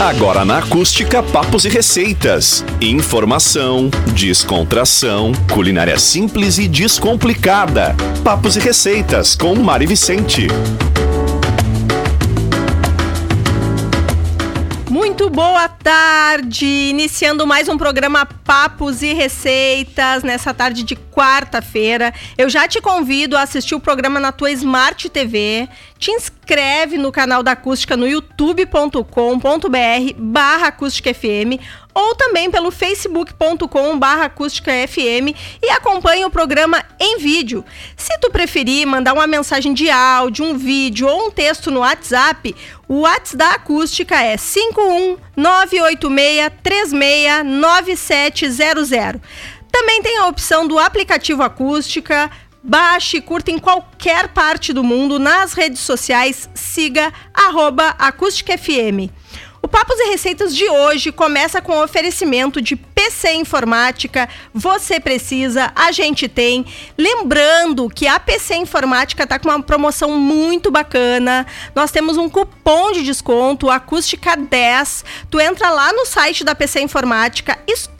Agora na acústica, papos e receitas. Informação, descontração, culinária simples e descomplicada. Papos e receitas com Mari Vicente. Muito boa tarde! Iniciando mais um programa Papos e Receitas nessa tarde de quarta-feira. Eu já te convido a assistir o programa na tua Smart TV. Te inscreve no canal da Acústica no youtube.com.br barra acústica FM ou também pelo facebook.com barra acústica FM e acompanhe o programa em vídeo. Se tu preferir mandar uma mensagem de áudio, um vídeo ou um texto no WhatsApp, o WhatsApp da Acústica é 51986369700. Também tem a opção do aplicativo Acústica. Baixe e curta em qualquer parte do mundo nas redes sociais. Siga arroba Acústica FM. O Papos e Receitas de hoje começa com oferecimento de PC Informática. Você precisa, a gente tem. Lembrando que a PC Informática está com uma promoção muito bacana. Nós temos um cupom de desconto, Acústica 10. Tu entra lá no site da PC Informática, escolhe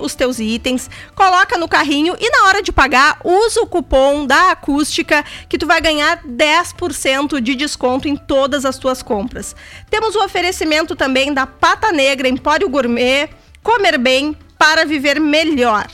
os teus itens, coloca no carrinho e na hora de pagar, usa o cupom da Acústica que tu vai ganhar 10% de desconto em todas as tuas compras. Temos o oferecimento também da Pata Negra Empório Gourmet, comer bem para viver melhor.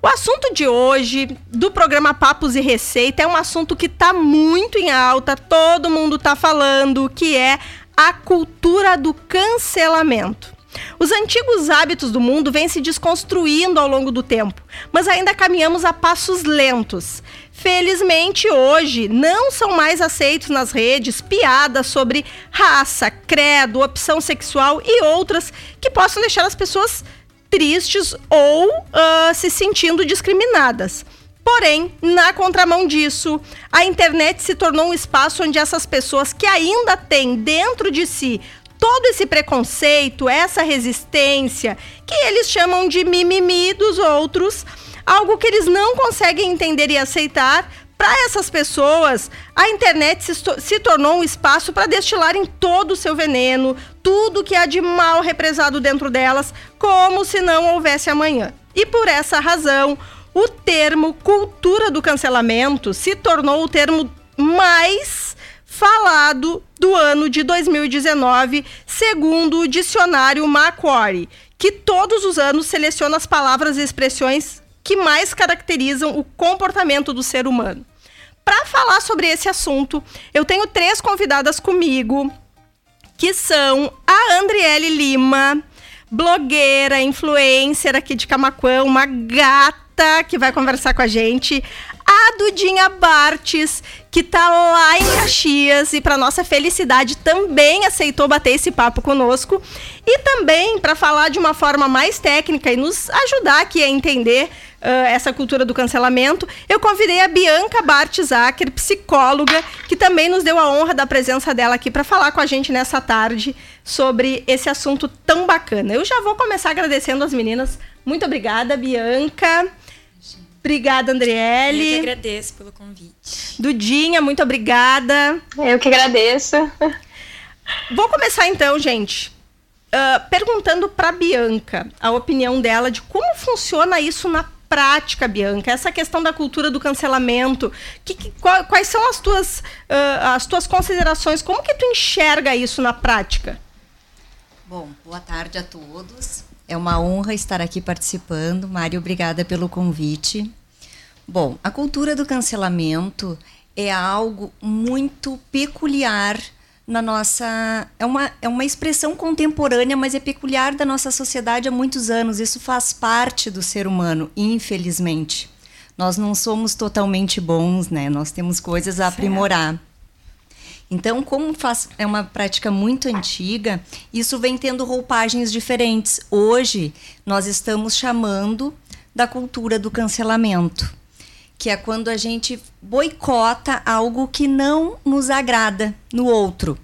O assunto de hoje do programa Papos e Receita é um assunto que está muito em alta, todo mundo está falando, que é a cultura do cancelamento. Os antigos hábitos do mundo vêm se desconstruindo ao longo do tempo, mas ainda caminhamos a passos lentos. Felizmente, hoje não são mais aceitos nas redes piadas sobre raça, credo, opção sexual e outras que possam deixar as pessoas tristes ou uh, se sentindo discriminadas. Porém, na contramão disso, a internet se tornou um espaço onde essas pessoas que ainda têm dentro de si todo esse preconceito, essa resistência, que eles chamam de mimimi dos outros, algo que eles não conseguem entender e aceitar, para essas pessoas, a internet se, se tornou um espaço para destilarem todo o seu veneno, tudo que há de mal represado dentro delas, como se não houvesse amanhã. E por essa razão, o termo cultura do cancelamento se tornou o termo mais falado do ano de 2019, segundo o dicionário Macquarie, que todos os anos seleciona as palavras e expressões que mais caracterizam o comportamento do ser humano. Para falar sobre esse assunto, eu tenho três convidadas comigo, que são a Andriele Lima, blogueira, influencer aqui de Camacuã, uma gata que vai conversar com a gente a Dudinha Bartes, que tá lá em Caxias e para nossa felicidade também aceitou bater esse papo conosco. E também para falar de uma forma mais técnica e nos ajudar aqui a entender uh, essa cultura do cancelamento, eu convidei a Bianca Bartes Acker, psicóloga, que também nos deu a honra da presença dela aqui para falar com a gente nessa tarde sobre esse assunto tão bacana. Eu já vou começar agradecendo as meninas. Muito obrigada, Bianca. Obrigada, Andriele. Eu que agradeço pelo convite. Dudinha, muito obrigada. Eu que agradeço. Vou começar então, gente, uh, perguntando para Bianca a opinião dela de como funciona isso na prática, Bianca, essa questão da cultura do cancelamento, que, que, quais são as tuas, uh, as tuas considerações, como que tu enxerga isso na prática? Bom, boa tarde a todos. É uma honra estar aqui participando. Mário, obrigada pelo convite. Bom, a cultura do cancelamento é algo muito peculiar na nossa. É uma, é uma expressão contemporânea, mas é peculiar da nossa sociedade há muitos anos. Isso faz parte do ser humano, infelizmente. Nós não somos totalmente bons, né? Nós temos coisas a aprimorar. Então, como faz, é uma prática muito antiga, isso vem tendo roupagens diferentes. Hoje, nós estamos chamando da cultura do cancelamento que é quando a gente boicota algo que não nos agrada no outro.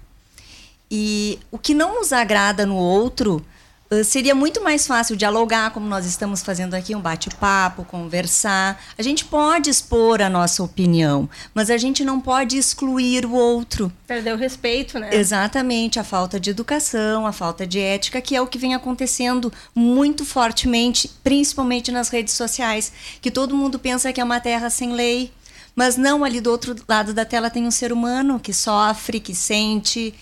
E o que não nos agrada no outro, seria muito mais fácil dialogar, como nós estamos fazendo aqui, um bate-papo, conversar. A gente pode expor a nossa opinião, mas a gente não pode excluir o outro. Perder o respeito, né? Exatamente, a falta de educação, a falta de ética, que é o que vem acontecendo muito fortemente, principalmente nas redes sociais, que todo mundo pensa que é uma terra sem lei. Mas não, ali do outro lado da tela tem um ser humano que sofre, que sente,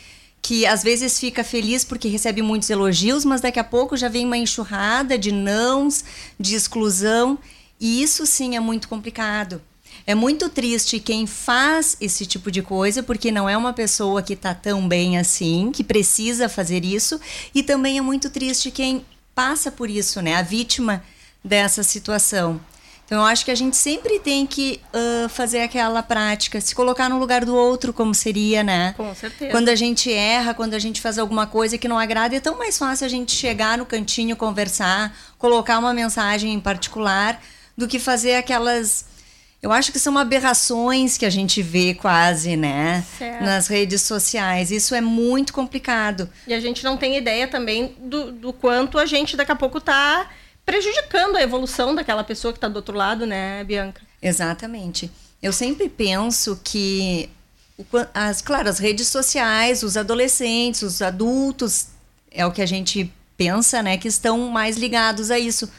que às vezes fica feliz porque recebe muitos elogios, mas daqui a pouco já vem uma enxurrada de nãos, de exclusão, e isso sim é muito complicado. É muito triste quem faz esse tipo de coisa, porque não é uma pessoa que está tão bem assim, que precisa fazer isso, e também é muito triste quem passa por isso, né? A vítima dessa situação. Então, eu acho que a gente sempre tem que uh, fazer aquela prática, se colocar no lugar do outro, como seria, né? Com certeza. Quando a gente erra, quando a gente faz alguma coisa que não agrada, é tão mais fácil a gente chegar no cantinho, conversar, colocar uma mensagem em particular, do que fazer aquelas. Eu acho que são aberrações que a gente vê quase, né? Certo. Nas redes sociais. Isso é muito complicado. E a gente não tem ideia também do, do quanto a gente daqui a pouco tá prejudicando a evolução daquela pessoa que está do outro lado, né, Bianca? Exatamente. Eu sempre penso que, as, claro, as redes sociais, os adolescentes, os adultos, é o que a gente pensa, né, que estão mais ligados a isso.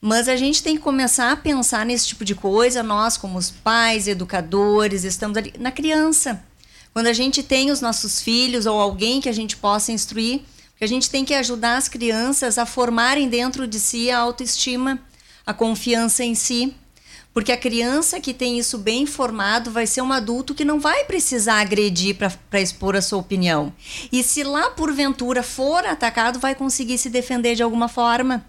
Mas a gente tem que começar a pensar nesse tipo de coisa, nós, como os pais, educadores, estamos ali na criança. Quando a gente tem os nossos filhos ou alguém que a gente possa instruir, a gente tem que ajudar as crianças a formarem dentro de si a autoestima, a confiança em si. Porque a criança que tem isso bem formado vai ser um adulto que não vai precisar agredir para expor a sua opinião. E se lá porventura for atacado, vai conseguir se defender de alguma forma.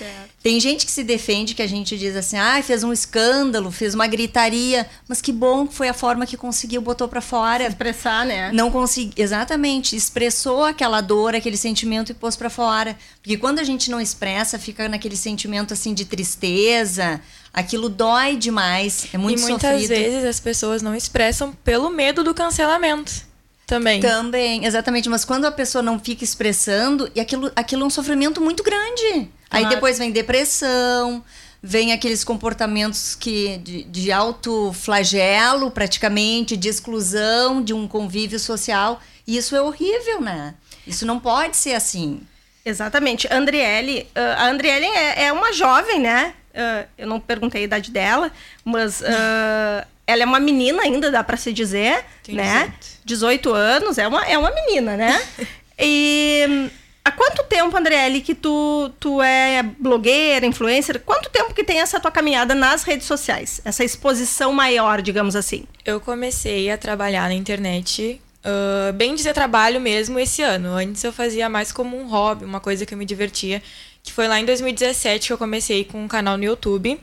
Certo. Tem gente que se defende que a gente diz assim, ah, fez um escândalo, fez uma gritaria, mas que bom que foi a forma que conseguiu, botou para fora. Se expressar, né? Não consegui, exatamente, expressou aquela dor, aquele sentimento e pôs para fora. Porque quando a gente não expressa, fica naquele sentimento assim de tristeza, aquilo dói demais, é muito E muitas sofrido. vezes as pessoas não expressam pelo medo do cancelamento também. Também, exatamente. Mas quando a pessoa não fica expressando, e aquilo, aquilo é um sofrimento muito grande. Aí Claro. depois vem depressão, vem aqueles comportamentos que de, de alto flagelo, praticamente, de exclusão de um convívio social. E isso é horrível, né? Isso não pode ser assim. Exatamente. Andriele, ah, a Andriele é, é uma jovem, né? Ah, eu não perguntei a idade dela, mas ah, ela é uma menina ainda, dá pra se dizer, Tem né? 18 anos, é uma, é uma menina, né? e há quanto tempo, Andriele, que tu, tu é blogueira, influencer? Quanto tempo que tem essa tua caminhada nas redes sociais? Essa exposição maior, digamos assim. Eu comecei a trabalhar na internet, ah, bem dizer trabalho mesmo, esse ano. Antes eu fazia mais como um hobby, uma coisa que eu me divertia. Que foi lá em 2017 que eu comecei com um canal no YouTube.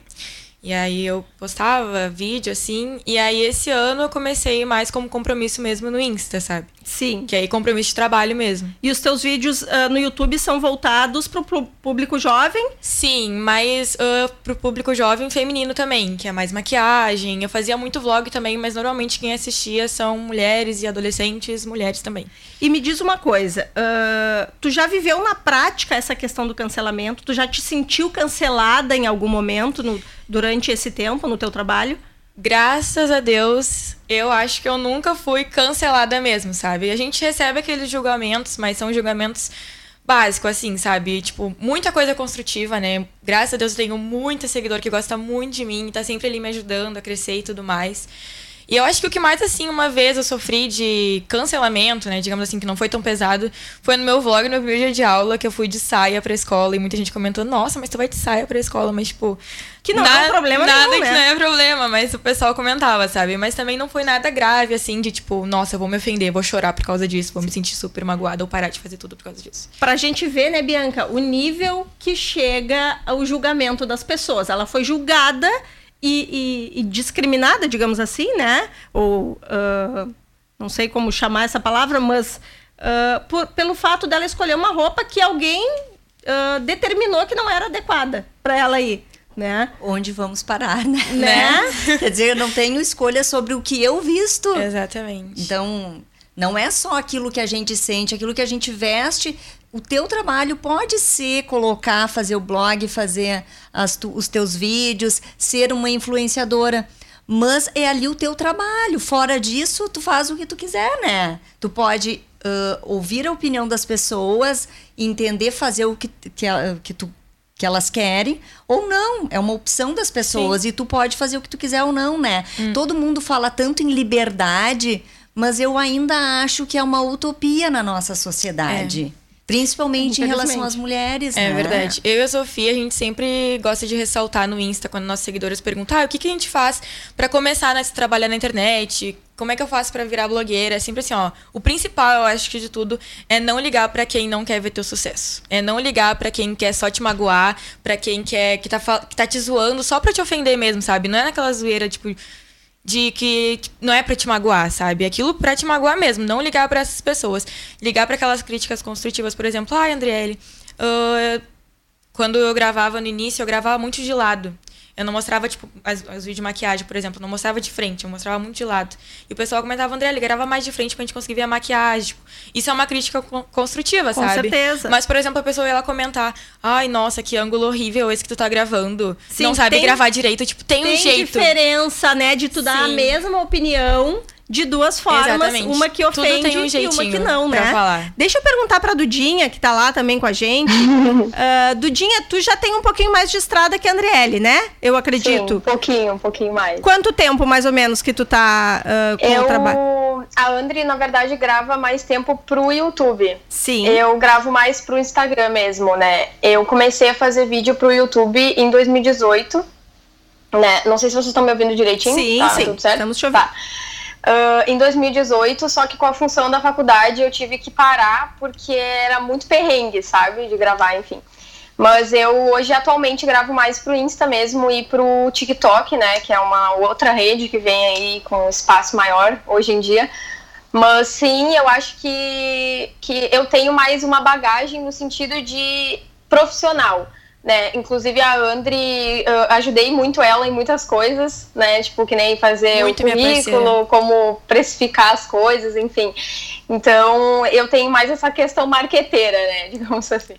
E aí eu postava vídeo assim. E aí esse ano eu comecei mais como compromisso mesmo no Insta, sabe? Sim. Que aí compromisso de trabalho mesmo. E os teus vídeos ah, no YouTube são voltados pro pu- público jovem? Sim, mas ah, pro público jovem feminino também, que é mais maquiagem. Eu fazia muito vlog também, mas normalmente quem assistia são mulheres e adolescentes, mulheres também. E me diz uma coisa, ah, tu já viveu na prática essa questão do cancelamento? Tu já te sentiu cancelada em algum momento no- durante esse tempo no teu trabalho? Graças a Deus, eu acho que eu nunca fui cancelada mesmo, sabe? A gente recebe aqueles julgamentos, mas são julgamentos básicos, assim, sabe? Tipo, muita coisa construtiva, né? Graças a Deus eu tenho muito seguidor que gosta muito de mim, tá sempre ali me ajudando a crescer e tudo mais. E eu acho que o que mais, assim, uma vez eu sofri de cancelamento, né? Digamos assim, que não foi tão pesado, foi no meu vlog, no meu primeiro dia de aula, que eu fui de saia pra escola e muita gente comentou, nossa, mas tu vai de saia pra escola, mas tipo. Que não é um problema Nada nenhum, que né? não é problema, mas o pessoal comentava, sabe? Mas também não foi nada grave, assim, de tipo, nossa, eu vou me ofender, vou chorar por causa disso, vou me sentir super magoada ou parar de fazer tudo por causa disso. Pra gente ver, né, Bianca, o nível que chega ao julgamento das pessoas. Ela foi julgada e, e- e discriminada, digamos assim, né? Ou ah, não sei como chamar essa palavra, mas ah, por- pelo fato dela escolher uma roupa que alguém ah, determinou que não era adequada para ela ir, né? Onde vamos parar, né? Né? Quer dizer, eu não tenho escolha sobre o que eu visto. Exatamente. Então, não é só aquilo que a gente sente, aquilo que a gente veste o teu trabalho pode ser colocar, fazer o blog, fazer tu, os teus vídeos, ser uma influenciadora. Mas é ali o teu trabalho. Fora disso, tu faz o que tu quiser, né? Tu pode uh, ouvir a opinião das pessoas, entender, fazer o que, que, que, tu, que elas querem, ou não. É uma opção das pessoas Sim. e tu pode fazer o que tu quiser ou não, né? Hum. Todo mundo fala tanto em liberdade, mas eu ainda acho que é uma utopia na nossa sociedade. É. Principalmente em relação às mulheres, É né? verdade. Eu e a Sofia, a gente sempre gosta de ressaltar no Insta, quando nossos seguidores perguntam ah, o que, que a gente faz para começar a trabalhar na internet, como é que eu faço para virar blogueira? É sempre assim, ó. O principal, eu acho que de tudo, é não ligar para quem não quer ver teu sucesso. É não ligar para quem quer só te magoar, para quem quer que tá, que tá te zoando só pra te ofender mesmo, sabe? Não é naquela zoeira, tipo, de que não é para te magoar, sabe? Aquilo para te magoar mesmo, não ligar para essas pessoas. Ligar para aquelas críticas construtivas, por exemplo, ai, ah, Andriele, uh, quando eu gravava no início, eu gravava muito de lado. Eu não mostrava, tipo, as, as vídeos de maquiagem, por exemplo, não mostrava de frente, eu mostrava muito de lado. E o pessoal comentava, André, ele grava mais de frente pra gente conseguir ver a maquiagem. Tipo, isso é uma crítica construtiva, Com sabe? Com certeza. Mas, por exemplo, a pessoa ia lá comentar, ai, nossa, que ângulo horrível esse que tu tá gravando. Sim, não sabe tem, gravar direito, tipo, tem, tem um jeito. Tem diferença, né, de tu dar Sim. a mesma opinião de duas formas, Exatamente. uma que ofende um e uma que não, né? Falar. Deixa eu perguntar pra Dudinha, que tá lá também com a gente. uh, Dudinha, tu já tem um pouquinho mais de estrada que a Andriele, né? Eu acredito. Sim, um pouquinho, um pouquinho mais. Quanto tempo, mais ou menos, que tu tá uh, com eu... o trabalho? A Andri, na verdade, grava mais tempo pro YouTube. Sim. Eu gravo mais pro Instagram mesmo, né? Eu comecei a fazer vídeo pro YouTube em 2018. Né? Não sei se vocês estão me ouvindo direitinho. Sim, tá, sim. Tudo certo? Estamos te ouvindo. Tá. Uh, em 2018, só que com a função da faculdade eu tive que parar porque era muito perrengue, sabe? De gravar, enfim. Mas eu hoje atualmente gravo mais pro Insta mesmo e pro TikTok, né? Que é uma outra rede que vem aí com espaço maior hoje em dia. Mas sim, eu acho que, que eu tenho mais uma bagagem no sentido de profissional né? Inclusive a Andri, ajudei muito ela em muitas coisas, né? Tipo, que nem fazer muito o currículo, como precificar as coisas, enfim. Então, eu tenho mais essa questão marqueteira, né? Digamos assim.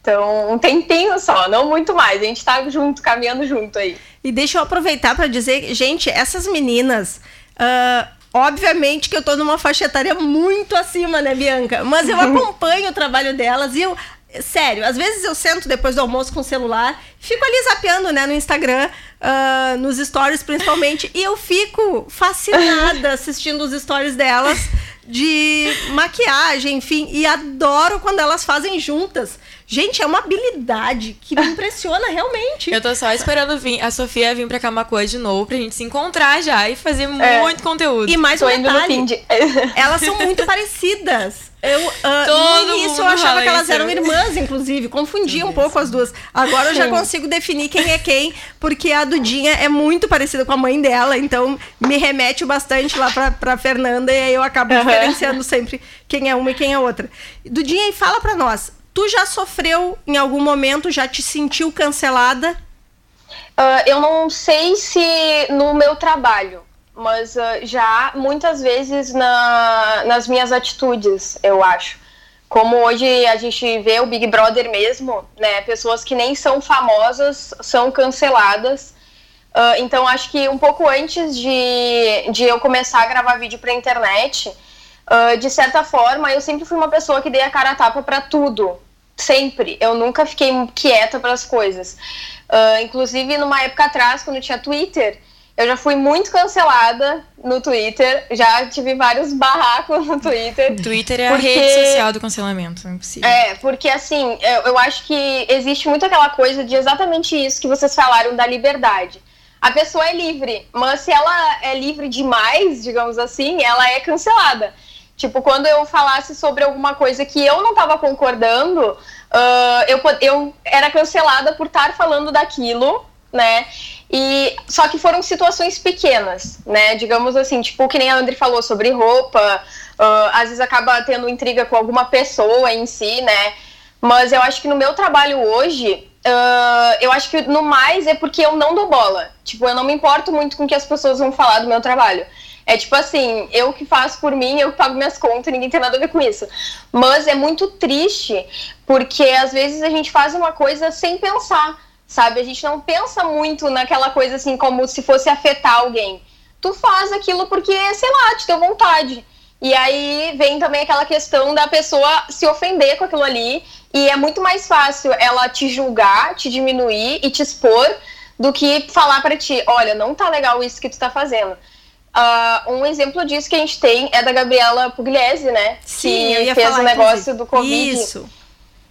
Então, um tempinho só, não muito mais. A gente tá junto, caminhando junto aí. E deixa eu aproveitar para dizer, gente, essas meninas. Uh, obviamente que eu tô numa faixa etária muito acima, né, Bianca? Mas eu acompanho o trabalho delas e eu Sério, às vezes eu sento depois do almoço com o celular, fico ali zapeando, né, no Instagram, uh, nos stories principalmente, e eu fico fascinada assistindo os stories delas de maquiagem, enfim, e adoro quando elas fazem juntas. Gente, é uma habilidade que me impressiona realmente. Eu tô só esperando vir, a Sofia vir pra Camacuã de novo pra gente se encontrar já e fazer é. muito conteúdo. E mais um detalhe, elas são muito parecidas. Eu, uh, no início eu achava que elas isso. eram irmãs, inclusive. Confundia um pouco as duas. Agora eu já consigo definir quem é quem, porque a Dudinha é muito parecida com a mãe dela, então me remete bastante lá pra, pra Fernanda e aí eu acabo diferenciando sempre quem é uma e quem é outra. Dudinha, e fala pra nós, Tu já sofreu em algum momento, já te sentiu cancelada? Uh, eu não sei se no meu trabalho, mas uh, já muitas vezes na, nas minhas atitudes, eu acho. Como hoje a gente vê o Big Brother mesmo, né? Pessoas que nem são famosas são canceladas. Uh, então acho que um pouco antes de, de eu começar a gravar vídeo para internet, Uh, de certa forma, eu sempre fui uma pessoa que dei a cara a tapa para tudo. Sempre. Eu nunca fiquei quieta para as coisas. Inclusive, numa época atrás, quando tinha Twitter, eu já fui muito cancelada no Twitter. Já tive vários barracos no Twitter. Twitter é porque... a rede social do cancelamento, não é possível. É, porque assim, eu, eu acho que existe muito aquela coisa de exatamente isso que vocês falaram da liberdade. A pessoa é livre, mas se ela é livre demais, digamos assim, ela é cancelada. Tipo, quando eu falasse sobre alguma coisa que eu não estava concordando, uh, eu, eu era cancelada por estar falando daquilo, né? E só que foram situações pequenas, né? Digamos assim, tipo, que nem a Andri falou sobre roupa, uh, às vezes acaba tendo intriga com alguma pessoa em si, né? Mas eu acho que no meu trabalho hoje, uh, eu acho que no mais é porque eu não dou bola. Tipo, eu não me importo muito com o que as pessoas vão falar do meu trabalho É tipo assim, eu que faço por mim, eu que pago minhas contas, ninguém tem nada a ver com isso. Mas é muito triste, porque às vezes a gente faz uma coisa sem pensar, sabe? A gente não pensa muito naquela coisa assim, como se fosse afetar alguém. Tu faz aquilo porque, sei lá, te deu vontade. E aí vem também aquela questão da pessoa se ofender com aquilo ali. E é muito mais fácil ela te julgar, te diminuir e te expor do que falar para ti: olha, não tá legal isso que tu tá fazendo. Uh, um exemplo disso que a gente tem é da Gabriela Pugliese, né? Sim, que fez o negócio do Covid. Isso.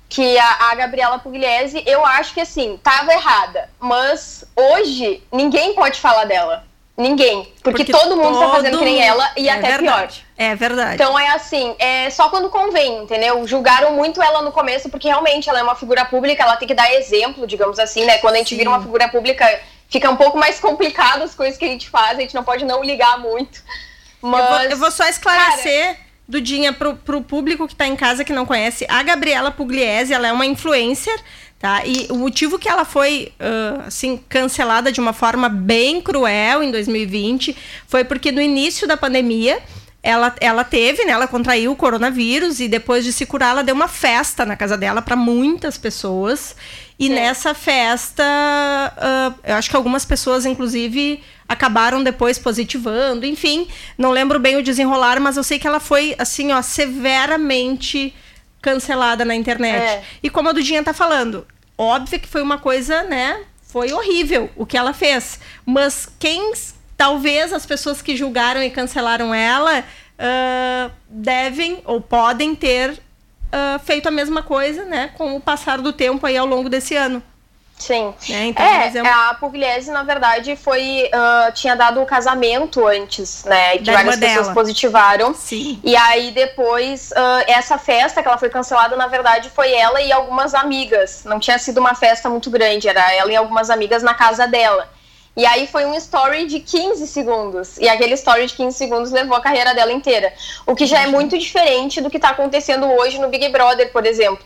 Que a, a Gabriela Pugliese, eu acho que assim, tava errada. Mas hoje, ninguém pode falar dela. Ninguém. Porque, porque todo mundo todo... tá fazendo que nem ela e é até verdade. pior. É verdade. Então é assim, é só quando convém, entendeu? Julgaram muito ela no começo, porque realmente ela é uma figura pública, ela tem que dar exemplo, digamos assim, né? Quando a gente Sim. vira uma figura pública, fica um pouco mais complicado as coisas que a gente faz, a gente não pode não ligar muito. Mas, eu, vou, eu vou só esclarecer. Cara, Dudinha, pro, pro público que tá em casa que não conhece, a Gabriela Pugliese, ela é uma influencer, tá? E o motivo que ela foi, uh, assim, cancelada de uma forma bem cruel em 2020 foi porque no início da pandemia ela, ela teve, né? Ela contraiu o coronavírus e depois de se curar, ela deu uma festa na casa dela para muitas pessoas. E Sim. nessa festa, uh, eu acho que algumas pessoas, inclusive, acabaram depois positivando. Enfim, não lembro bem o desenrolar, mas eu sei que ela foi, assim, ó, severamente cancelada na internet. É. E como a Dudinha tá falando, óbvio que foi uma coisa, né? Foi horrível o que ela fez. Mas quem talvez as pessoas que julgaram e cancelaram ela uh, devem ou podem ter uh, feito a mesma coisa, né, com o passar do tempo aí ao longo desse ano. Sim. Né? Então, é, exemplo... a Pugliese, na verdade, foi. Uh, tinha dado o casamento antes, né? E que várias pessoas dela. positivaram. Sim. E aí depois, uh, essa festa que ela foi cancelada, na verdade, foi ela e algumas amigas. Não tinha sido uma festa muito grande, era ela e algumas amigas na casa dela. E aí foi um story de 15 segundos. E aquele story de 15 segundos levou a carreira dela inteira. O que já é muito diferente do que está acontecendo hoje no Big Brother, por exemplo.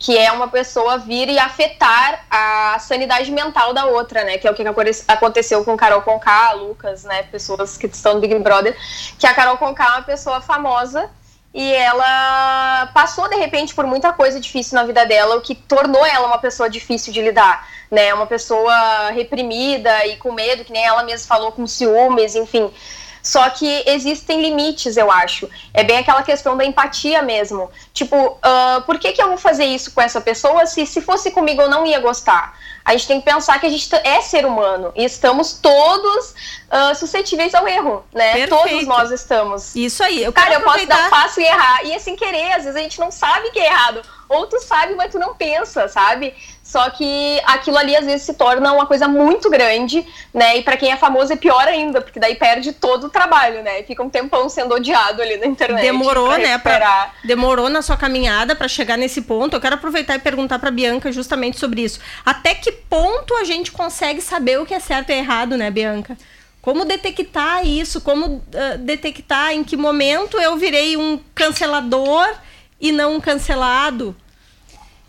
Que é uma pessoa vir e afetar a sanidade mental da outra, né? Que é o que aconteceu com Carol Conká, Lucas, né? Pessoas que estão no Big Brother. Que a Carol Conká é uma pessoa famosa e ela passou de repente por muita coisa difícil na vida dela, o que tornou ela uma pessoa difícil de lidar, né? Uma pessoa reprimida e com medo, que nem ela mesma falou, com ciúmes, enfim. Só que existem limites, eu acho. É bem aquela questão da empatia mesmo. Tipo, uh, por que, que eu vou fazer isso com essa pessoa se, se fosse comigo eu não ia gostar? A gente tem que pensar que a gente é ser humano e estamos todos uh, suscetíveis ao erro, né? Perfeito. Todos nós estamos. Isso aí. Eu Cara, eu posso dar passo e errar. E é sem querer, às vezes a gente não sabe que é errado. Ou tu sabe, mas tu não pensa, sabe? Só que aquilo ali às vezes se torna uma coisa muito grande, né? E para quem é famoso é pior ainda, porque daí perde todo o trabalho, né? Fica um tempão sendo odiado ali na internet. Demorou, pra né? Pra, demorou na sua caminhada para chegar nesse ponto. Eu quero aproveitar e perguntar para Bianca justamente sobre isso. Até que ponto a gente consegue saber o que é certo e errado, né, Bianca? Como detectar isso? Como uh, detectar em que momento eu virei um cancelador e não um cancelado?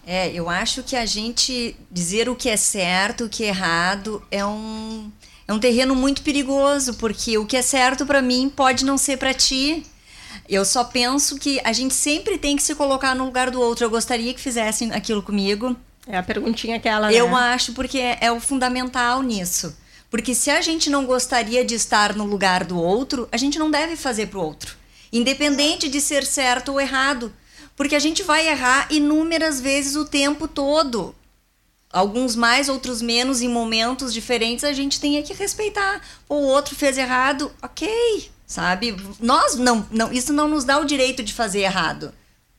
É, eu acho que a gente dizer o que é certo, o que é errado, é um, é um terreno muito perigoso, porque o que é certo para mim pode não ser para ti. Eu só penso que a gente sempre tem que se colocar no lugar do outro. Eu gostaria que fizessem aquilo comigo. É a perguntinha que ela. Né? Eu acho porque é, é o fundamental nisso. Porque se a gente não gostaria de estar no lugar do outro, a gente não deve fazer pro outro. Independente de ser certo ou errado. Porque a gente vai errar inúmeras vezes o tempo todo. Alguns mais, outros menos, em momentos diferentes, a gente tem que respeitar. O outro fez errado, ok, sabe? Nós não, não, isso não nos dá o direito de fazer errado.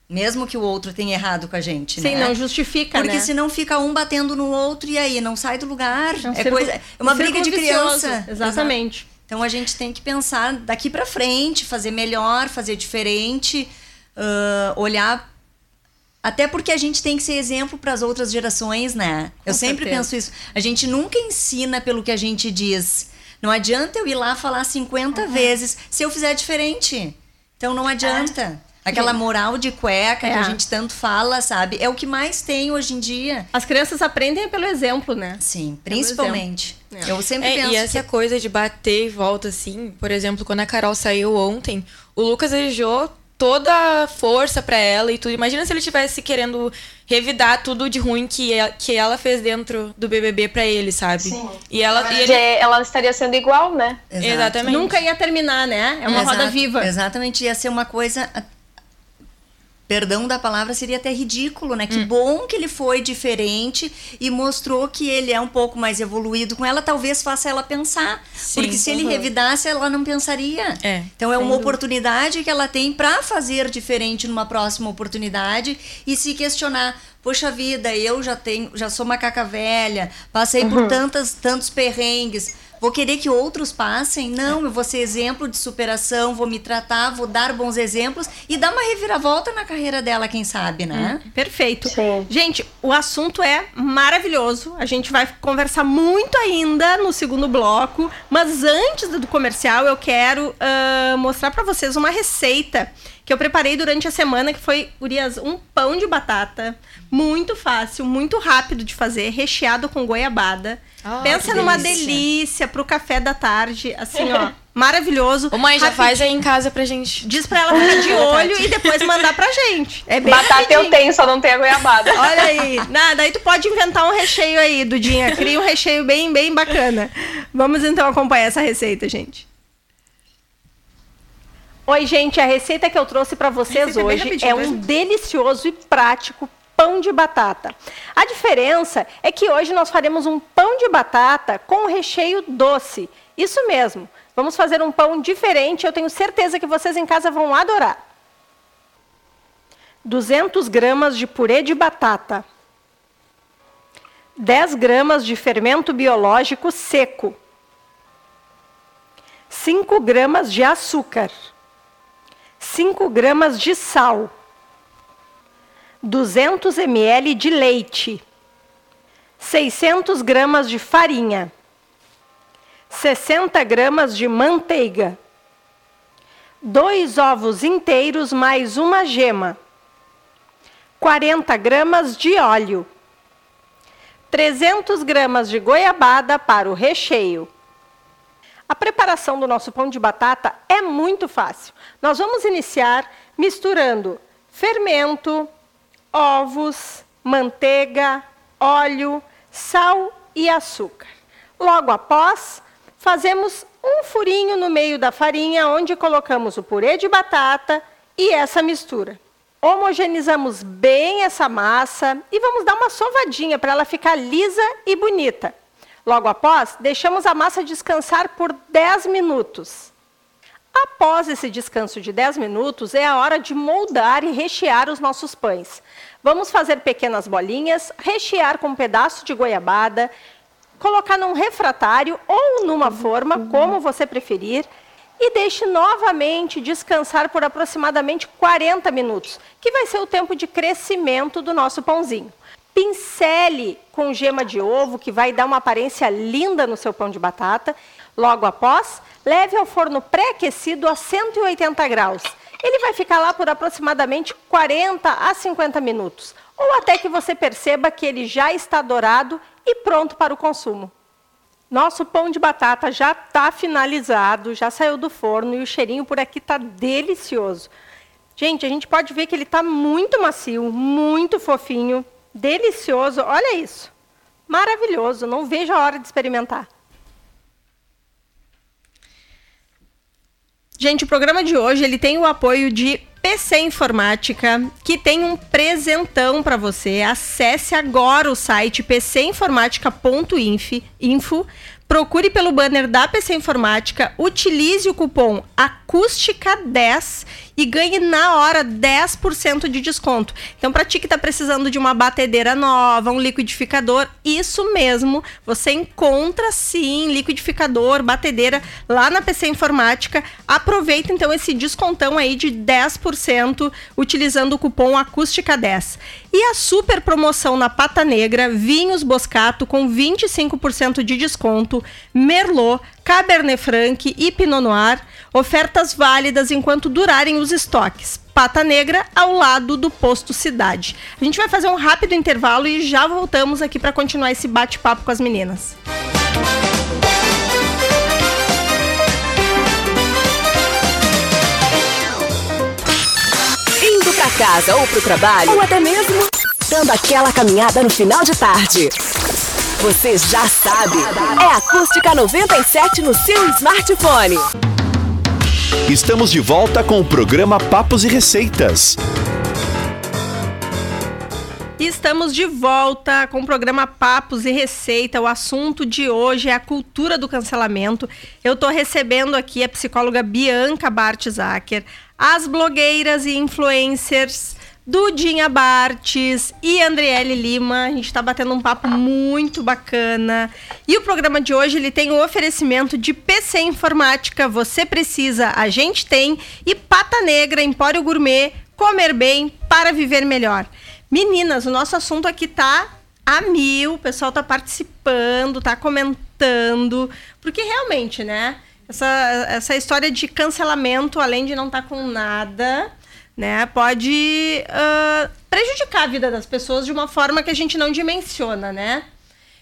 Mesmo que o outro tenha errado com a gente, Sim, né? não justifica, Porque né? senão fica um batendo no outro e aí não sai do lugar. É, um é, coisa, é uma um briga de criança. Exatamente. Exato. Então a gente tem que pensar daqui para frente, fazer melhor, fazer diferente uh, olhar. Até porque a gente tem que ser exemplo para as outras gerações, né? Com eu sempre certeza. penso isso. A gente nunca ensina pelo que a gente diz. Não adianta eu ir lá falar 50 uhum. vezes se eu fizer diferente. Então não adianta. É. Aquela moral de cueca É. que a gente tanto fala, sabe? É o que mais tem hoje em dia. As crianças aprendem pelo exemplo, né? Sim, principalmente. É. Eu sempre É, penso e essa que coisa de bater e volta, assim, por exemplo, quando a Carol saiu ontem, o Lucas desejou toda a força pra ela e tudo. Imagina se ele tivesse querendo revidar tudo de ruim que, ela- que ela fez dentro do BBB pra ele, sabe? Sim. E ela. E ele, ela estaria sendo igual, né? Exato. Exatamente. Nunca ia terminar, né? É uma Exato, roda viva. Exatamente, ia ser uma coisa. Perdão da palavra, seria até ridículo, né? Que Hum. bom que ele foi diferente e mostrou que ele é um pouco mais evoluído com ela, talvez faça ela pensar. Sim, porque se ele uhum. revidasse, ela não pensaria. É, então é uma dúvida. oportunidade que ela tem para fazer diferente numa próxima oportunidade e se questionar. Poxa vida, eu já tenho, já sou macaca velha, passei por tantas, tantos perrengues. Vou querer que outros passem? Não, eu vou ser exemplo de superação, vou me tratar, vou dar bons exemplos e dar uma reviravolta na carreira dela, quem sabe, né? Perfeito. Sim. Gente, o assunto é maravilhoso. A gente vai conversar muito ainda no segundo bloco, mas antes do comercial eu quero ah, mostrar para vocês uma receita que eu preparei durante a semana, que foi, Urias, um pão de batata, muito fácil, muito rápido de fazer, recheado com goiabada. Ah, Pensa numa delícia. delícia pro café da tarde, assim, ó, maravilhoso. Ô, mãe, já Rapidinho. faz aí em casa pra gente. Diz pra ela ficar de olho e depois mandar pra gente. É bem Batata eu rapidinho. tenho, só não tenho a goiabada. Olha aí. Nada, aí tu pode inventar um recheio aí, Dudinha. Cria um recheio bem, bem bacana. Vamos então acompanhar essa receita, gente. Oi, gente, a receita que eu trouxe para vocês hoje é um delicioso e prático pão de batata. A diferença é que hoje nós faremos um pão de batata com recheio doce. Isso mesmo. Vamos fazer um pão diferente, eu tenho certeza que vocês em casa vão adorar. 200 gramas de purê de batata. 10 gramas de fermento biológico seco. 5 gramas de açúcar. 5 gramas de sal. 200 ml de leite. 600 gramas de farinha. 60 gramas de manteiga. Dois ovos inteiros mais uma gema. 40 gramas de óleo. 300 gramas de goiabada para o recheio. A preparação do nosso pão de batata é muito fácil. Nós vamos iniciar misturando fermento, ovos, manteiga, óleo, sal e açúcar. Logo após, fazemos um furinho no meio da farinha onde colocamos o purê de batata e essa mistura. Homogeneizamos bem essa massa e vamos dar uma sovadinha para ela ficar lisa e bonita. Logo após, deixamos a massa descansar por 10 minutos. Após esse descanso de 10 minutos, é a hora de moldar e rechear os nossos pães. Vamos fazer pequenas bolinhas, rechear com um pedaço de goiabada, colocar num refratário ou numa forma, como você preferir, e deixe novamente descansar por aproximadamente 40 minutos, que vai ser o tempo de crescimento do nosso pãozinho. Pincele com gema de ovo, que vai dar uma aparência linda no seu pão de batata. Logo após, leve ao forno pré-aquecido a 180 graus. Ele vai ficar lá por aproximadamente 40 a 50 minutos, ou até que você perceba que ele já está dourado e pronto para o consumo. Nosso pão de batata já está finalizado, já saiu do forno e o cheirinho por aqui está delicioso. Gente, a gente pode ver que ele está muito macio, muito fofinho, delicioso. Olha isso, maravilhoso. Não vejo a hora de experimentar. Gente, o programa de hoje ele tem o apoio de PC Informática, que tem um presentão para você. Acesse agora o site pcinformática.info, procure pelo banner da PC Informática, utilize o cupom acústica10 e ganhe na hora 10% de desconto. Então, para ti que está precisando de uma batedeira nova, um liquidificador, isso mesmo, você encontra sim liquidificador, batedeira lá na PC Informática. Aproveita então esse descontão aí de 10% utilizando o cupom acústica10. E a super promoção na Pata Negra, vinhos Boscato com 25% de desconto, Merlot, Cabernet Franc e Pinot Noir, ofertas válidas enquanto durarem os estoques. Pata Negra, ao lado do posto Cidade. A gente vai fazer um rápido intervalo e já voltamos aqui para continuar esse bate-papo com as meninas. Indo para casa ou para o trabalho, ou até mesmo dando aquela caminhada no final de tarde. Você já sabe, é Acústica 97 no seu smartphone. Estamos de volta com o programa Papos e Receitas. Estamos de volta com o programa Papos e Receita. O assunto de hoje é a cultura do cancelamento. Eu estou recebendo aqui a psicóloga Bianca Bartzacker, as blogueiras e influencers Dudinha Bartes e Andriele Lima. A gente está batendo um papo muito bacana. E o programa de hoje ele tem o oferecimento de PC Informática. Você precisa, a gente tem. E Pata Negra, Empório Gourmet, comer bem para viver melhor. Meninas, o nosso assunto aqui tá a mil. O pessoal tá participando, tá comentando. Porque realmente, né? Essa, essa história de cancelamento, além de não estar tá com nada né? Pode uh, prejudicar a vida das pessoas de uma forma que a gente não dimensiona, né?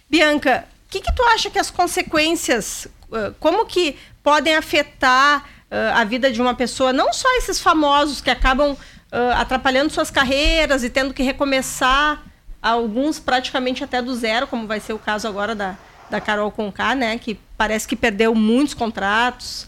Bianca, o que, que tu acha que as consequências, uh, como que podem afetar uh, a vida de uma pessoa, não só esses famosos que acabam atrapalhando suas carreiras e tendo que recomeçar, alguns praticamente até do zero, como vai ser o caso agora da, da Carol Conká, né? Que parece que perdeu muitos contratos,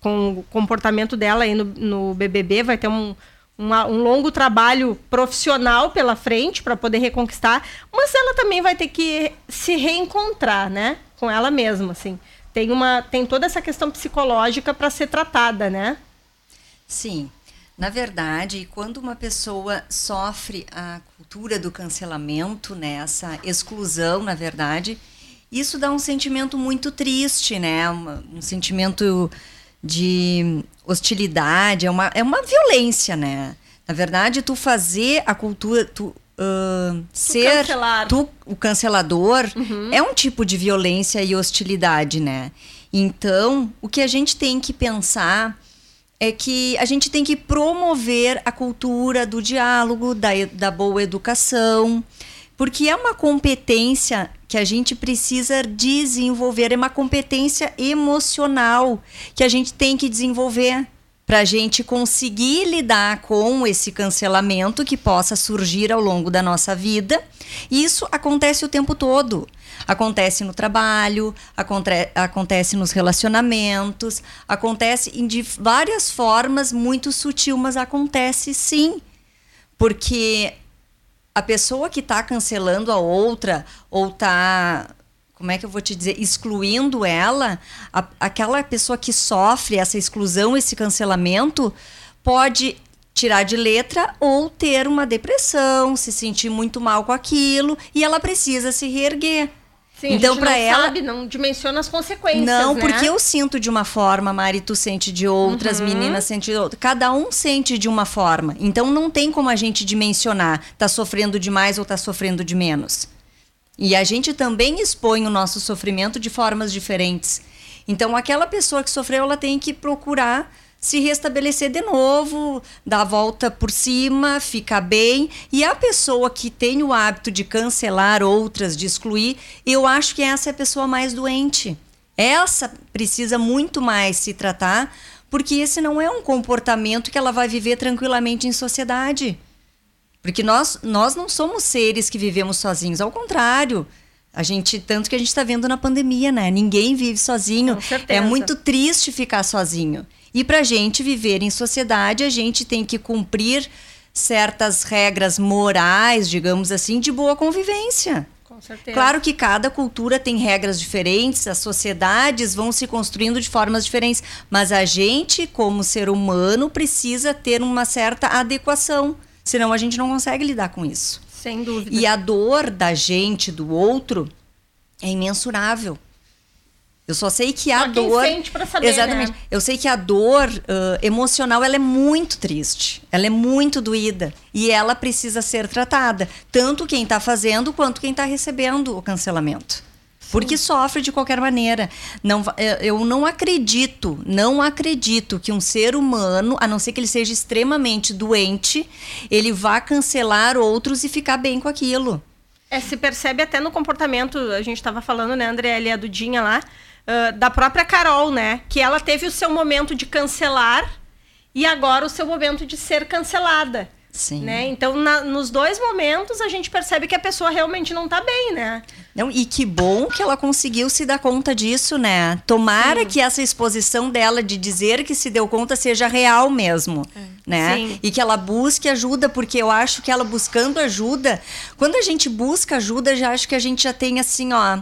com o comportamento dela aí no, no BBB, vai ter um, uma, um longo trabalho profissional pela frente para poder reconquistar, mas ela também vai ter que se reencontrar, né, com ela mesma, assim. Tem uma tem toda essa questão psicológica para ser tratada, né? Sim. Na verdade, quando uma pessoa sofre a cultura do cancelamento, né, essa exclusão, na verdade, isso dá um sentimento muito triste, né? Um, um sentimento de hostilidade, é uma, é uma violência, né? Na verdade, tu fazer a cultura, tu uh, ser cancelar. tu o cancelador uhum. é um tipo de violência e hostilidade, né? Então, o que a gente tem que pensar é que a gente tem que promover a cultura do diálogo, da, da boa educação, porque é uma competência que a gente precisa desenvolver, é uma competência emocional que a gente tem que desenvolver para a gente conseguir lidar com esse cancelamento que possa surgir ao longo da nossa vida. E isso acontece o tempo todo. Acontece no trabalho, acontece nos relacionamentos, acontece em várias formas, muito sutil, mas acontece sim. Porque a pessoa que está cancelando a outra ou está como é que eu vou te dizer, excluindo ela, a, aquela pessoa que sofre essa exclusão, esse cancelamento, pode tirar de letra ou ter uma depressão, se sentir muito mal com aquilo e ela precisa se reerguer. Sim, então, para ela. Sabe, não dimensiona as consequências. Não, né? porque eu sinto de uma forma, Mari, tu sente de outras, uhum. meninas sente de outra. Cada um sente de uma forma. Então não tem como a gente dimensionar, tá sofrendo de mais ou tá sofrendo de menos. E a gente também expõe o nosso sofrimento de formas diferentes. Então, aquela pessoa que sofreu, ela tem que procurar se restabelecer de novo, dar a volta por cima, ficar bem. E a pessoa que tem o hábito de cancelar outras, de excluir, eu acho que essa é a pessoa mais doente. Essa precisa muito mais se tratar, porque esse não é um comportamento que ela vai viver tranquilamente em sociedade. Porque nós, nós não somos seres que vivemos sozinhos, ao contrário. A gente, tanto que a gente está vendo na pandemia, né? Ninguém vive sozinho. É muito triste ficar sozinho. E para a gente viver em sociedade, a gente tem que cumprir certas regras morais, digamos assim, de boa convivência. Com certeza. Claro que cada cultura tem regras diferentes, as sociedades vão se construindo de formas diferentes, mas a gente, como ser humano, precisa ter uma certa adequação, senão a gente não consegue lidar com isso. Sem dúvida. E a dor da gente, do outro, é imensurável. Eu só sei que a só dor. Sente pra saber, exatamente. Né? Eu sei que a dor uh, emocional ela é muito triste. Ela é muito doída. E ela precisa ser tratada. Tanto quem está fazendo quanto quem está recebendo o cancelamento. porque sofre de qualquer maneira. Não, eu não acredito, não acredito que um ser humano, a não ser que ele seja extremamente doente, ele vá cancelar outros e ficar bem com aquilo. É, se percebe até no comportamento, a gente estava falando, né, André, ali a Dudinha lá, uh, da própria Carol, né? Que ela teve o seu momento de cancelar e agora o seu momento de ser cancelada. Sim. Né? Então, na, nos dois momentos, a gente percebe que a pessoa realmente não está bem, né? Não, e que bom que ela conseguiu se dar conta disso, né? Tomara Sim. que essa exposição dela de dizer que se deu conta seja real mesmo, é. né? Sim. E que ela busque ajuda, porque eu acho que ela buscando ajuda, quando a gente busca ajuda, já acho que a gente já tem assim, ó,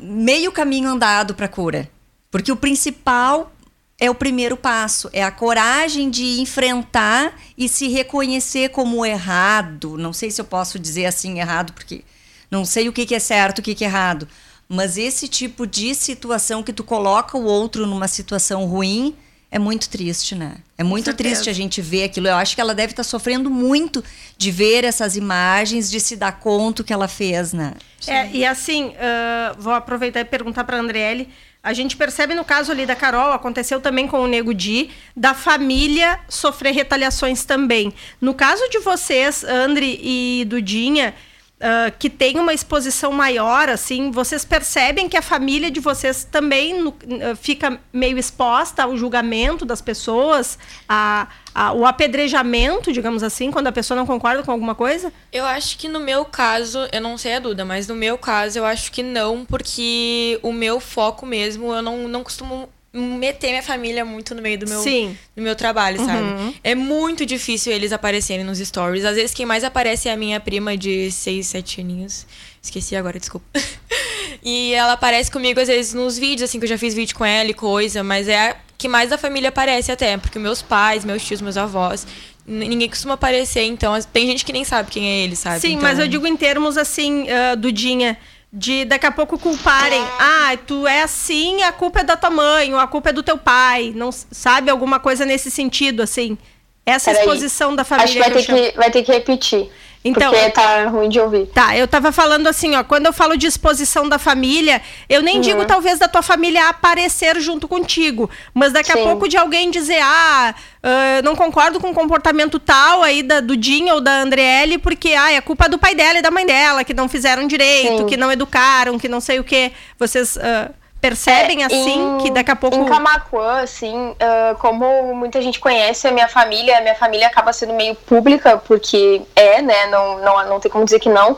meio caminho andado para cura. Porque o principal é o primeiro passo, é a coragem de enfrentar e se reconhecer como errado. Não sei se eu posso dizer assim errado, porque não sei o que, que é certo, o que, que é errado. Mas esse tipo de situação que tu coloca o outro numa situação ruim é muito triste, né? É muito triste a gente ver aquilo. Eu acho que ela deve estar tá sofrendo muito de ver essas imagens, de se dar conta que ela fez, né? É, e assim, uh, vou aproveitar e perguntar para a Andriele a gente percebe no caso ali da Carol, aconteceu também com o Nego Di, da família sofrer retaliações também. No caso de vocês, Andri e Dudinha, uh, que tem uma exposição maior, assim, vocês percebem que a família de vocês também no, uh, fica meio exposta ao julgamento das pessoas, a, a, o apedrejamento, digamos assim, quando a pessoa não concorda com alguma coisa? Eu acho que no meu caso, eu não sei a Duda, mas no meu caso eu acho que não, porque o meu foco mesmo, eu não, não costumo meter minha família muito no meio do meu, Sim. do meu trabalho, sabe? Uhum. É muito difícil eles aparecerem nos stories. Às vezes quem mais aparece é a minha prima de 6, 7 aninhos. Esqueci agora, desculpa. e ela aparece comigo às vezes nos vídeos, assim, que eu já fiz vídeo com ela e coisa, mas é a que mais da família aparece até, porque meus pais, meus tios, meus avós, ninguém costuma aparecer, então tem gente que nem sabe quem é ele, sabe? Sim, então... mas eu digo em termos assim, uh, Dudinha de daqui a pouco culparem. Ah, tu é assim, a culpa é da tua mãe, ou a culpa é do teu pai. Não sabe alguma coisa nesse sentido, assim? Essa Peraí. exposição da família. Acho que vai, que ter, que, vai ter que repetir. Então, porque tá ruim de ouvir. Tá, eu tava falando assim, ó, quando eu falo de exposição da família, eu nem uhum. digo talvez da tua família aparecer junto contigo, mas daqui Sim. a pouco de alguém dizer, ah, uh, não concordo com o comportamento tal aí da, do Dinho ou da Andriele, porque ah, é culpa do pai dela e da mãe dela, que não fizeram direito, Sim. que não educaram, que não sei o quê. Vocês uh, percebem é, assim em, que daqui a pouco. Em Camacuã, assim, uh, como muita gente conhece a minha família, a minha família acaba sendo meio pública, porque é, né? Não, não, não tem como dizer que não.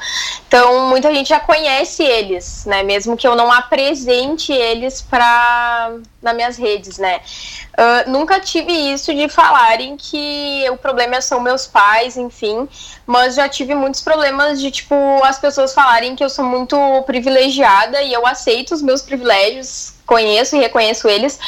Então, muita gente já conhece eles, né? Mesmo que eu não apresente eles para nas minhas redes, né? Uh, nunca tive isso de falarem que o problema são meus pais, enfim, mas já tive muitos problemas de, tipo, as pessoas falarem que eu sou muito privilegiada e eu aceito os meus privilégios, conheço e reconheço eles,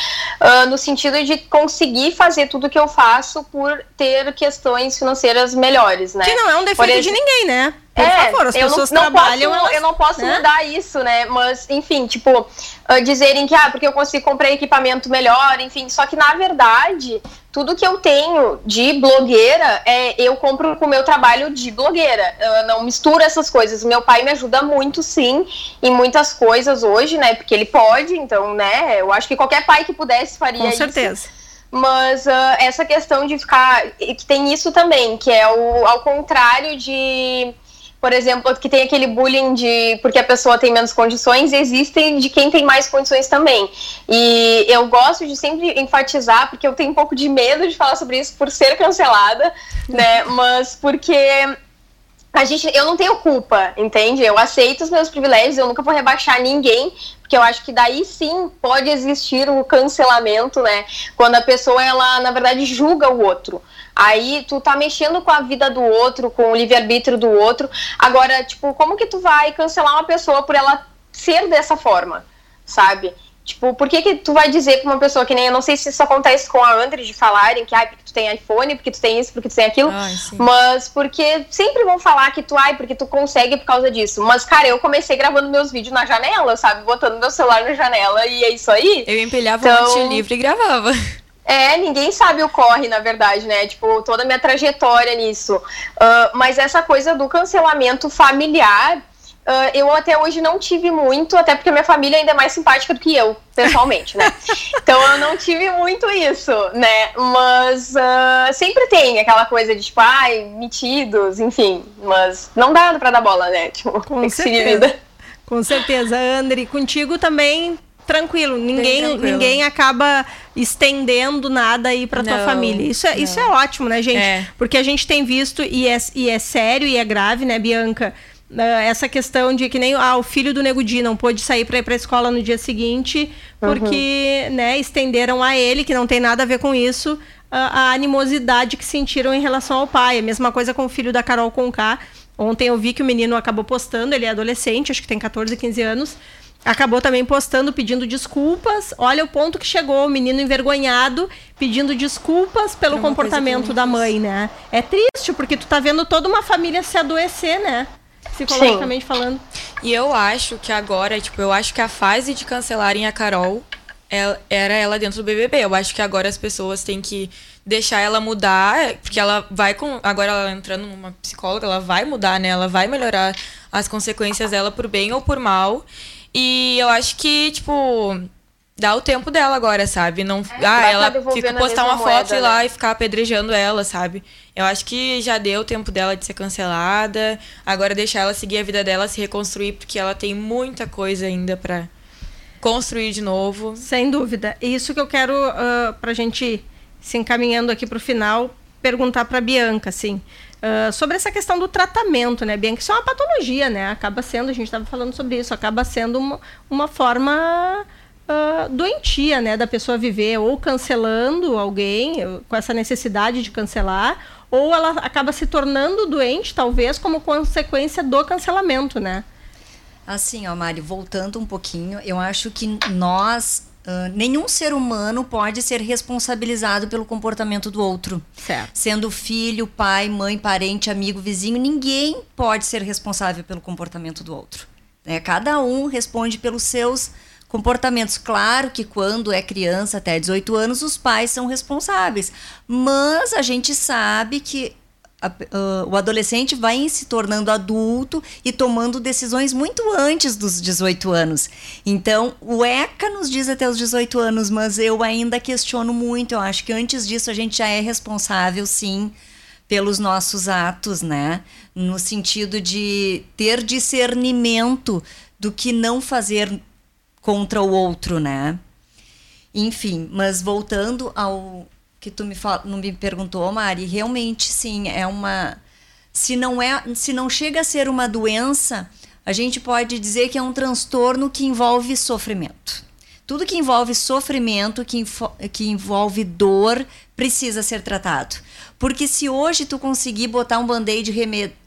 uh, no sentido de conseguir fazer tudo que eu faço por ter questões financeiras melhores, né? Que não é um defeito de ninguém, né? Por é, favor, as pessoas não, não trabalham. Posso, elas, eu não posso né? mudar isso, né? Mas, enfim, tipo, uh, dizerem que, ah, porque eu consigo comprar equipamento melhor, enfim. Só que, na verdade, tudo que eu tenho de blogueira, é, eu compro com o meu trabalho de blogueira. Eu não misturo essas coisas. Meu pai me ajuda muito, sim, em muitas coisas hoje, né? Porque ele pode, então, né? Eu acho que qualquer pai que pudesse faria isso. Com certeza. Isso. Mas uh, essa questão de ficar. que tem isso também, que é o ao contrário de por exemplo, que tem aquele bullying de porque a pessoa tem menos condições, existem de quem tem mais condições também. E eu gosto de sempre enfatizar, porque eu tenho um pouco de medo de falar sobre isso por ser cancelada, né? Mas porque a gente, eu não tenho culpa, entende? Eu aceito os meus privilégios, eu nunca vou rebaixar ninguém, porque eu acho que daí sim pode existir o cancelamento, né? Quando a pessoa, ela, na verdade, julga o outro. Aí tu tá mexendo com a vida do outro, com o livre-arbítrio do outro. Agora, tipo, como que tu vai cancelar uma pessoa por ela ser dessa forma, sabe? Tipo, por que que tu vai dizer pra uma pessoa que nem, eu não sei se isso acontece com a André de falarem que, ai, porque tu tem iPhone, porque tu tem isso, porque tu tem aquilo, ai, mas porque sempre vão falar que tu, ai, porque tu consegue por causa disso. Mas, cara, eu comecei gravando meus vídeos na janela, sabe? Botando meu celular na janela e é isso aí. Eu empilhava então... o livre e gravava. É, ninguém sabe o corre, na verdade, né? Tipo, toda a minha trajetória nisso. Uh, mas essa coisa do cancelamento familiar, Uh, eu até hoje não tive muito, até porque minha família ainda é mais simpática do que eu, pessoalmente, né? então eu não tive muito isso, né? Mas uh, sempre tem aquela coisa de tipo, ai, metidos, enfim. Mas não dá pra dar bola, né? Tipo, Com certeza. Com certeza, Andri. Contigo também tranquilo. Ninguém, tranquilo. ninguém acaba estendendo nada aí para tua família. Isso é, isso é ótimo, né, gente? É. Porque a gente tem visto, e é, e é sério e é grave, né, Bianca? Né, essa questão de que nem ah, o filho do Negudi não pôde sair para ir para a escola no dia seguinte porque uhum. né, estenderam a ele, que não tem nada a ver com isso, a, a, animosidade que sentiram em relação ao pai. A mesma coisa com o filho da Carol Conká. Ontem eu vi que o menino acabou postando, ele é adolescente, acho que tem 14, 15 anos. Acabou também postando, pedindo desculpas. Olha o ponto que chegou, o menino envergonhado, pedindo desculpas pelo comportamento da mãe, né? É triste, porque tu tá vendo toda uma família se adoecer, né? psicologicamente Sim. falando. E eu acho que agora, tipo, eu acho que a fase de cancelarem a Carol ela, era ela dentro do BBB. Eu acho que agora as pessoas têm que deixar ela mudar, porque ela vai com agora ela entrando numa psicóloga, ela vai mudar, né? Ela vai melhorar as consequências dela por bem ou por mal. E eu acho que, tipo, dá o tempo dela agora, sabe? Não, é, ah, ela fica postar uma moeda, foto e ir lá né? e ficar apedrejando ela, sabe? Eu acho que já deu o tempo dela de ser cancelada. Agora deixar ela seguir a vida dela, se reconstruir, porque ela tem muita coisa ainda para construir de novo. Sem dúvida. E isso que eu quero uh, pra gente se encaminhando aqui pro final, perguntar pra Bianca, assim. Uh, sobre essa questão do tratamento, né, Bianca? Isso é uma patologia, né? Acaba sendo, a gente estava falando sobre isso, acaba sendo uma, uma forma uh, doentia, né, da pessoa viver ou cancelando alguém com essa necessidade de cancelar, ou ela acaba se tornando doente, talvez, como consequência do cancelamento, né? Assim, ó, Mari, voltando um pouquinho, eu acho que nós Uh, nenhum ser humano pode ser responsabilizado pelo comportamento do outro. Certo. Sendo filho, pai, mãe, parente, amigo, vizinho, ninguém pode ser responsável pelo comportamento do outro. É, cada um responde pelos seus comportamentos. Claro que quando é criança até 18 anos, os pais são responsáveis. Mas a gente sabe que a, uh, o adolescente vai se tornando adulto e tomando decisões muito antes dos 18 anos. Então, o ECA nos diz até os 18 anos, mas eu ainda questiono muito. Eu acho que antes disso a gente já é responsável, sim, pelos nossos atos, né? No sentido de ter discernimento do que não fazer contra o outro, né? Enfim, mas voltando ao que tu me, fal... não me perguntou, Mari, realmente sim, é uma se não é, se não chega a ser uma doença, a gente pode dizer que é um transtorno que envolve sofrimento. Tudo que envolve sofrimento, que, que envolve dor, precisa ser tratado. Porque se hoje tu conseguir botar um band-aid,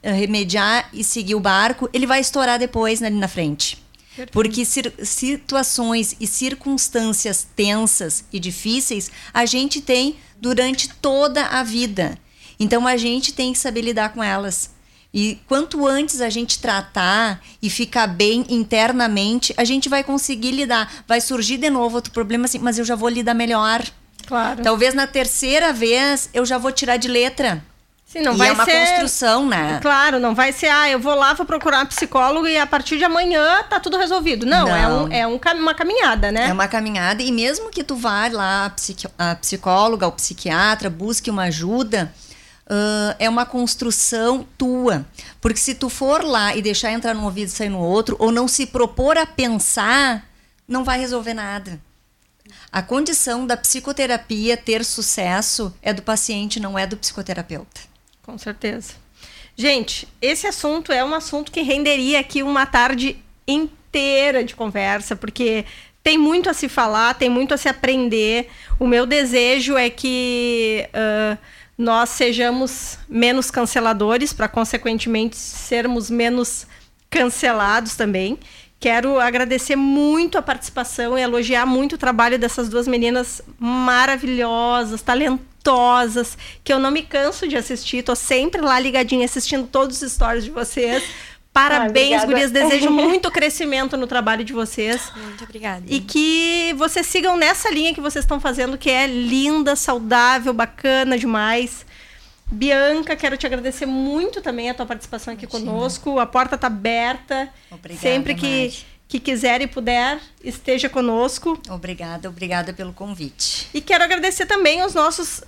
remediar e seguir o barco, ele vai estourar depois ali na frente. Porque situações e circunstâncias tensas e difíceis a gente tem durante toda a vida. Então a gente tem que saber lidar com elas. E quanto antes a gente tratar e ficar bem internamente, a gente vai conseguir lidar. Vai surgir de novo outro problema assim, mas eu já vou lidar melhor. Claro. Talvez na terceira vez eu já vou tirar de letra. Sim, não e vai é uma ser... construção, né? Claro, não vai ser, ah, eu vou lá, vou procurar um psicólogo e a partir de amanhã tá tudo resolvido. Não, não. é, um, é um, uma caminhada, né? É uma caminhada e mesmo que tu vá lá, a, a psicóloga, o psiquiatra, busque uma ajuda, uh, é uma construção tua. Porque se tu for lá e deixar entrar num ouvido e sair no outro, ou não se propor a pensar, não vai resolver nada. A condição da psicoterapia ter sucesso é do paciente, não é do psicoterapeuta. Com certeza. Gente, esse assunto é um assunto que renderia aqui uma tarde inteira de conversa, porque tem muito a se falar, tem muito a se aprender. O meu desejo é que uh, nós sejamos menos canceladores, para consequentemente sermos menos cancelados também. Quero agradecer muito a participação e elogiar muito o trabalho dessas duas meninas maravilhosas, talentosas que eu não me canso de assistir, tô sempre lá ligadinha assistindo todos os stories de vocês. Parabéns, ah, gurias. Desejo muito crescimento no trabalho de vocês. Muito obrigada. E que vocês sigam nessa linha que vocês estão fazendo, que é linda, saudável, bacana demais. Bianca, quero te agradecer muito também a tua participação aqui Imagina. conosco. A porta está aberta. Obrigada, Sempre que Mari que quiser e puder, esteja conosco. Obrigada, obrigada pelo convite. E quero agradecer também aos nossos uh,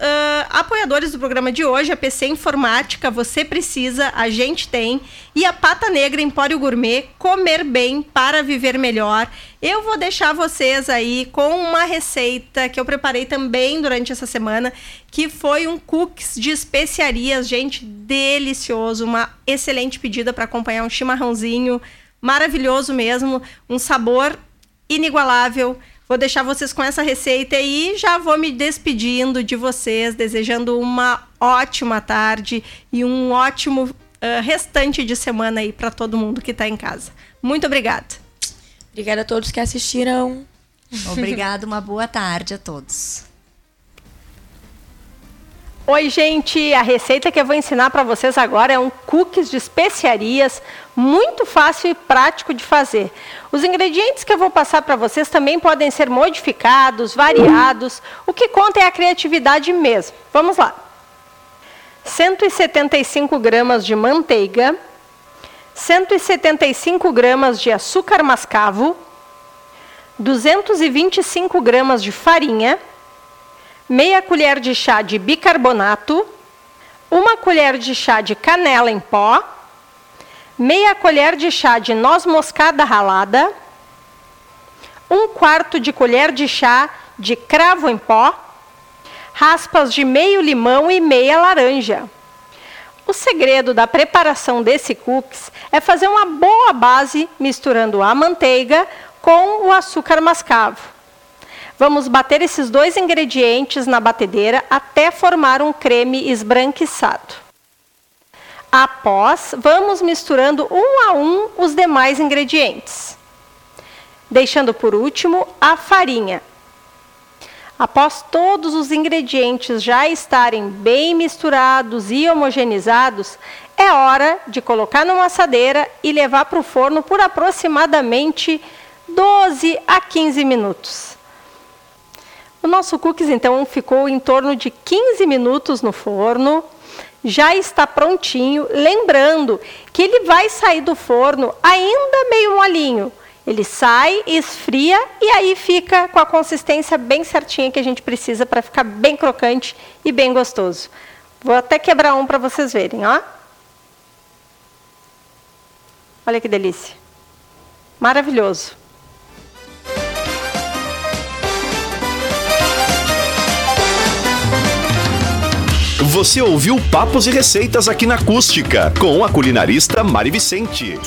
apoiadores do programa de hoje, a PC Informática, Você Precisa, a gente tem, e a Pata Negra Empório Gourmet, Comer Bem para Viver Melhor. Eu vou deixar vocês aí com uma receita que eu preparei também durante essa semana, que foi um cookies de especiarias, gente, delicioso, uma excelente pedida para acompanhar um chimarrãozinho, maravilhoso mesmo, um sabor inigualável. Vou deixar vocês com essa receita e já vou me despedindo de vocês, desejando uma ótima tarde e um ótimo uh, restante de semana aí para todo mundo que está em casa. Muito obrigada. Obrigada a todos que assistiram. Obrigada, uma boa tarde a todos. Oi, gente! A receita que eu vou ensinar para vocês agora é um cookies de especiarias, muito fácil e prático de fazer. Os ingredientes que eu vou passar para vocês também podem ser modificados, variados. O que conta é a criatividade mesmo. Vamos lá. 175 gramas de manteiga, 175 gramas de açúcar mascavo, 225 gramas de farinha, meia colher de chá de bicarbonato, uma colher de chá de canela em pó, meia colher de chá de noz moscada ralada, um quarto de colher de chá de cravo em pó, raspas de meio limão e meia laranja. O segredo da preparação desse cookies é fazer uma boa base misturando a manteiga com o açúcar mascavo. Vamos bater esses dois ingredientes na batedeira até formar um creme esbranquiçado. Após, vamos misturando um a um os demais ingredientes. Deixando por último a farinha. Após todos os ingredientes já estarem bem misturados e homogeneizados, é hora de colocar numa assadeira e levar para o forno por aproximadamente 12 a 15 minutos. O nosso cookies, então, ficou em torno de 15 minutos no forno. Já está prontinho. Lembrando que ele vai sair do forno ainda meio molinho. Ele sai, esfria e aí fica com a consistência bem certinha que a gente precisa para ficar bem crocante e bem gostoso. Vou até quebrar um para vocês verem, ó. Olha que delícia. Maravilhoso. Você ouviu Papos e Receitas aqui na Acústica, com a culinarista Mari Vicente.